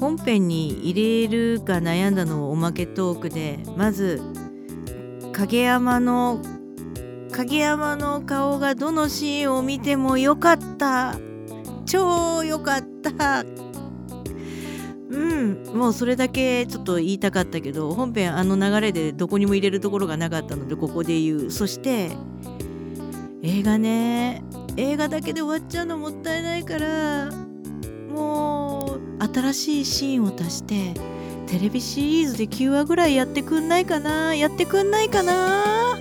本編に入れるか悩んだのをおまけトークでまず影山の影山の顔がどのシーンを見てもよかった。超よかった。うんもうそれだけちょっと言いたかったけど本編あの流れでどこにも入れるところがなかったのでここで言う。そして映画ね。映画だけで終わっちゃうのもったいないから新しいシーンを足してテレビシリーズで9話ぐらいやってくんないかなやってくんないかな。